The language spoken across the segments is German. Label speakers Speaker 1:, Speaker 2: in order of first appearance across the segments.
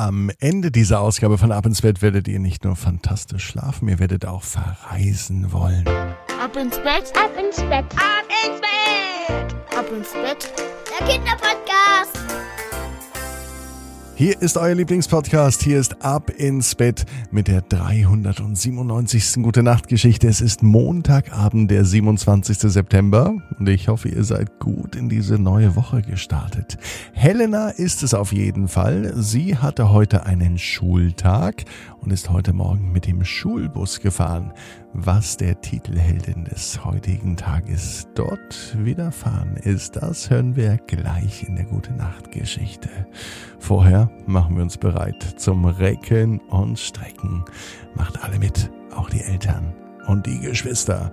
Speaker 1: Am Ende dieser Ausgabe von Ab ins Bett werdet ihr nicht nur fantastisch schlafen, ihr werdet auch verreisen wollen.
Speaker 2: Ab ins Bett, ab ins Bett, ab ins Bett, ab ins Bett, der Kinderpodcast.
Speaker 1: Hier ist euer Lieblingspodcast. Hier ist Ab ins Bett mit der 397. Gute Nacht Geschichte. Es ist Montagabend, der 27. September und ich hoffe, ihr seid gut in diese neue Woche gestartet. Helena ist es auf jeden Fall. Sie hatte heute einen Schultag und ist heute Morgen mit dem Schulbus gefahren. Was der Titelheldin des heutigen Tages dort widerfahren ist, das hören wir gleich in der Gute Nacht Geschichte. Vorher machen wir uns bereit zum Recken und Strecken. Macht alle mit, auch die Eltern und die Geschwister.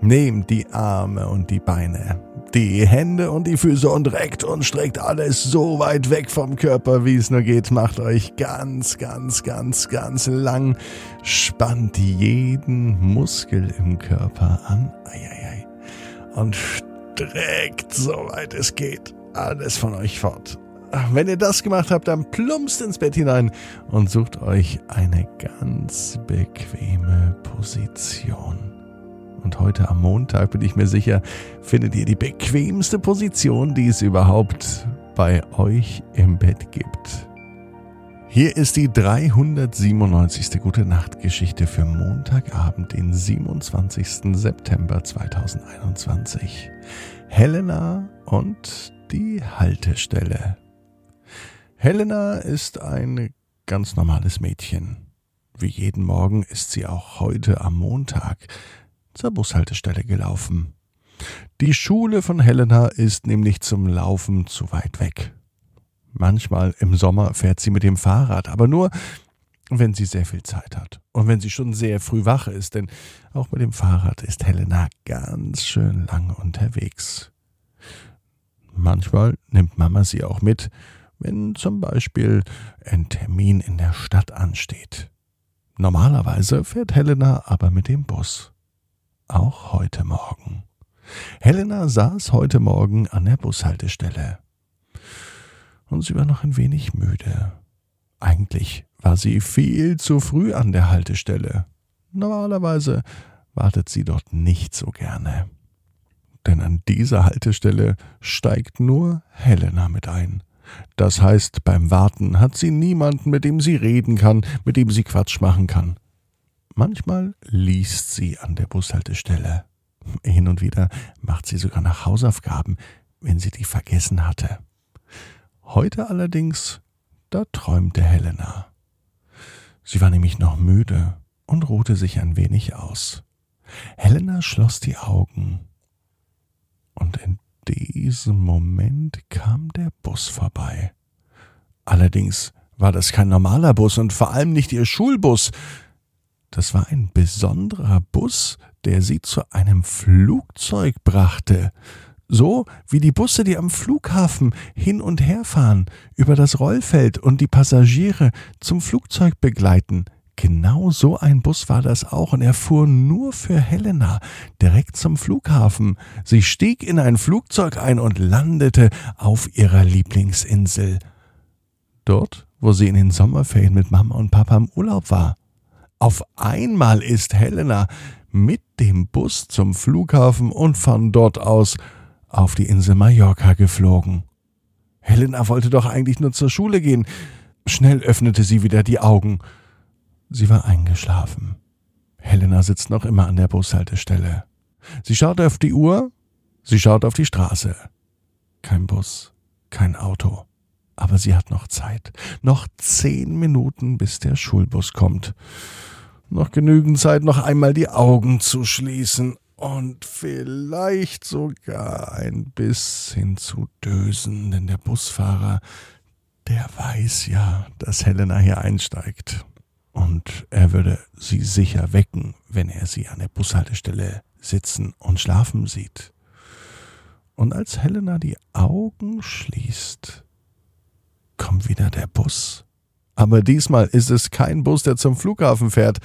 Speaker 1: Nehmt die Arme und die Beine, die Hände und die Füße und reckt und streckt alles so weit weg vom Körper, wie es nur geht. Macht euch ganz, ganz, ganz, ganz lang. Spannt jeden Muskel im Körper an. Eieiei. Und streckt, soweit es geht, alles von euch fort. Wenn ihr das gemacht habt, dann plumpst ins Bett hinein und sucht euch eine ganz bequeme Position. Und heute am Montag bin ich mir sicher, findet ihr die bequemste Position, die es überhaupt bei euch im Bett gibt. Hier ist die 397. Gute Nacht Geschichte für Montagabend, den 27. September 2021. Helena und die Haltestelle. Helena ist ein ganz normales Mädchen. Wie jeden Morgen ist sie auch heute am Montag zur Bushaltestelle gelaufen. Die Schule von Helena ist nämlich zum Laufen zu weit weg. Manchmal im Sommer fährt sie mit dem Fahrrad, aber nur, wenn sie sehr viel Zeit hat und wenn sie schon sehr früh wach ist, denn auch mit dem Fahrrad ist Helena ganz schön lang unterwegs. Manchmal nimmt Mama sie auch mit, wenn zum Beispiel ein Termin in der Stadt ansteht. Normalerweise fährt Helena aber mit dem Bus auch heute Morgen. Helena saß heute Morgen an der Bushaltestelle. Und sie war noch ein wenig müde. Eigentlich war sie viel zu früh an der Haltestelle. Normalerweise wartet sie dort nicht so gerne. Denn an dieser Haltestelle steigt nur Helena mit ein. Das heißt, beim Warten hat sie niemanden, mit dem sie reden kann, mit dem sie Quatsch machen kann. Manchmal liest sie an der Bushaltestelle. Hin und wieder macht sie sogar nach Hausaufgaben, wenn sie die vergessen hatte. Heute allerdings, da träumte Helena. Sie war nämlich noch müde und ruhte sich ein wenig aus. Helena schloss die Augen. Und in diesem Moment kam der Bus vorbei. Allerdings war das kein normaler Bus und vor allem nicht ihr Schulbus, das war ein besonderer Bus, der sie zu einem Flugzeug brachte. So wie die Busse, die am Flughafen hin und her fahren, über das Rollfeld und die Passagiere zum Flugzeug begleiten. Genau so ein Bus war das auch und er fuhr nur für Helena direkt zum Flughafen. Sie stieg in ein Flugzeug ein und landete auf ihrer Lieblingsinsel. Dort, wo sie in den Sommerferien mit Mama und Papa im Urlaub war. Auf einmal ist Helena mit dem Bus zum Flughafen und von dort aus auf die Insel Mallorca geflogen. Helena wollte doch eigentlich nur zur Schule gehen. Schnell öffnete sie wieder die Augen. Sie war eingeschlafen. Helena sitzt noch immer an der Bushaltestelle. Sie schaut auf die Uhr, sie schaut auf die Straße. Kein Bus, kein Auto. Aber sie hat noch Zeit. Noch zehn Minuten, bis der Schulbus kommt noch genügend Zeit, noch einmal die Augen zu schließen und vielleicht sogar ein bisschen zu dösen, denn der Busfahrer, der weiß ja, dass Helena hier einsteigt. Und er würde sie sicher wecken, wenn er sie an der Bushaltestelle sitzen und schlafen sieht. Und als Helena die Augen schließt, kommt wieder der Bus aber diesmal ist es kein Bus, der zum Flughafen fährt,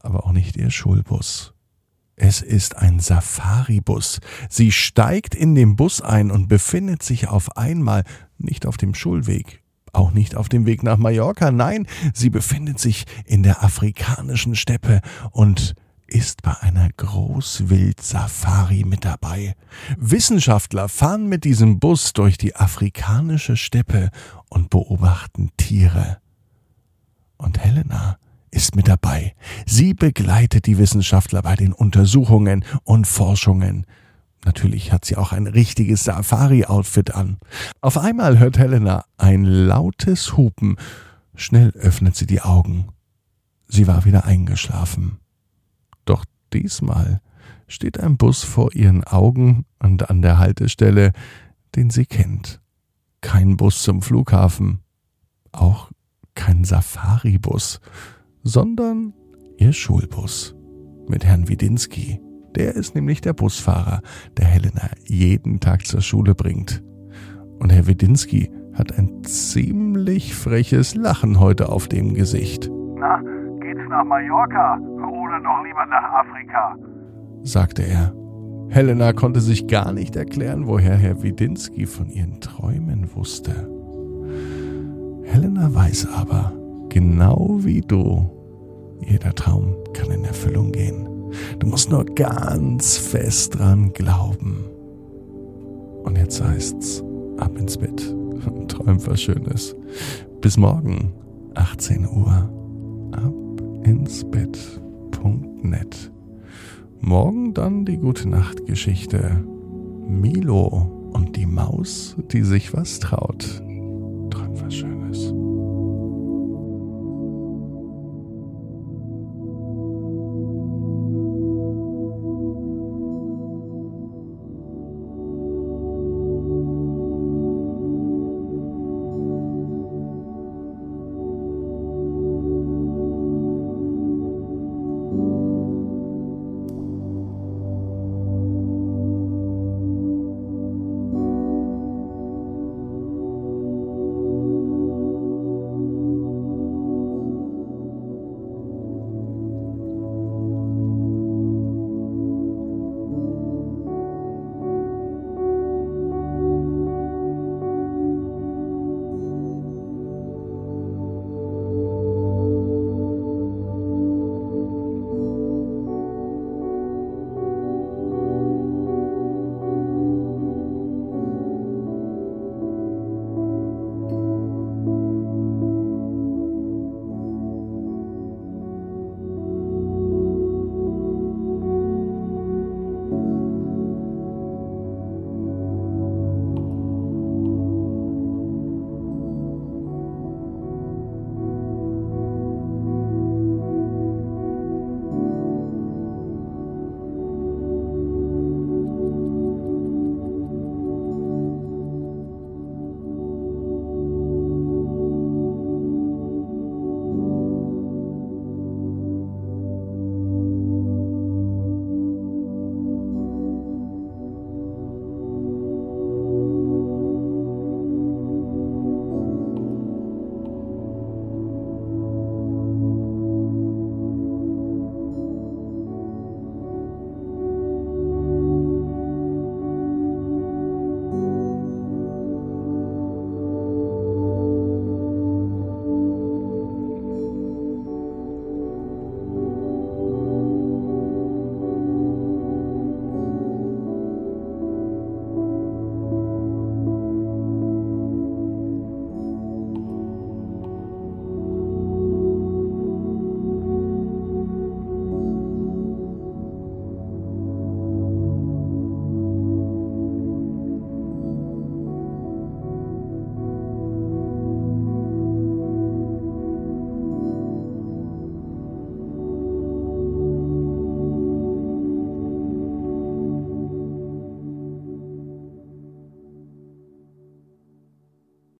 Speaker 1: aber auch nicht ihr Schulbus. Es ist ein Safari-Bus. Sie steigt in den Bus ein und befindet sich auf einmal nicht auf dem Schulweg, auch nicht auf dem Weg nach Mallorca, nein, sie befindet sich in der afrikanischen Steppe und ist bei einer Großwild-Safari mit dabei. Wissenschaftler fahren mit diesem Bus durch die afrikanische Steppe und beobachten Tiere. Und Helena ist mit dabei. Sie begleitet die Wissenschaftler bei den Untersuchungen und Forschungen. Natürlich hat sie auch ein richtiges Safari-Outfit an. Auf einmal hört Helena ein lautes Hupen. Schnell öffnet sie die Augen. Sie war wieder eingeschlafen. Doch diesmal steht ein Bus vor ihren Augen und an der Haltestelle, den sie kennt. Kein Bus zum Flughafen, auch kein Safari-Bus, sondern ihr Schulbus mit Herrn Widinski. Der ist nämlich der Busfahrer, der Helena jeden Tag zur Schule bringt. Und Herr Widinski hat ein ziemlich freches Lachen heute auf dem Gesicht.
Speaker 3: Na, geht's nach Mallorca oder doch lieber nach Afrika?
Speaker 1: sagte er. Helena konnte sich gar nicht erklären, woher Herr Widinski von ihren Träumen wusste. Helena weiß aber, genau wie du, jeder Traum kann in Erfüllung gehen. Du musst nur ganz fest dran glauben. Und jetzt heißt's, ab ins Bett träum was Schönes. Bis morgen, 18 Uhr. Ab ins Bett.net. Morgen dann die gute Nachtgeschichte. Milo und die Maus, die sich was traut.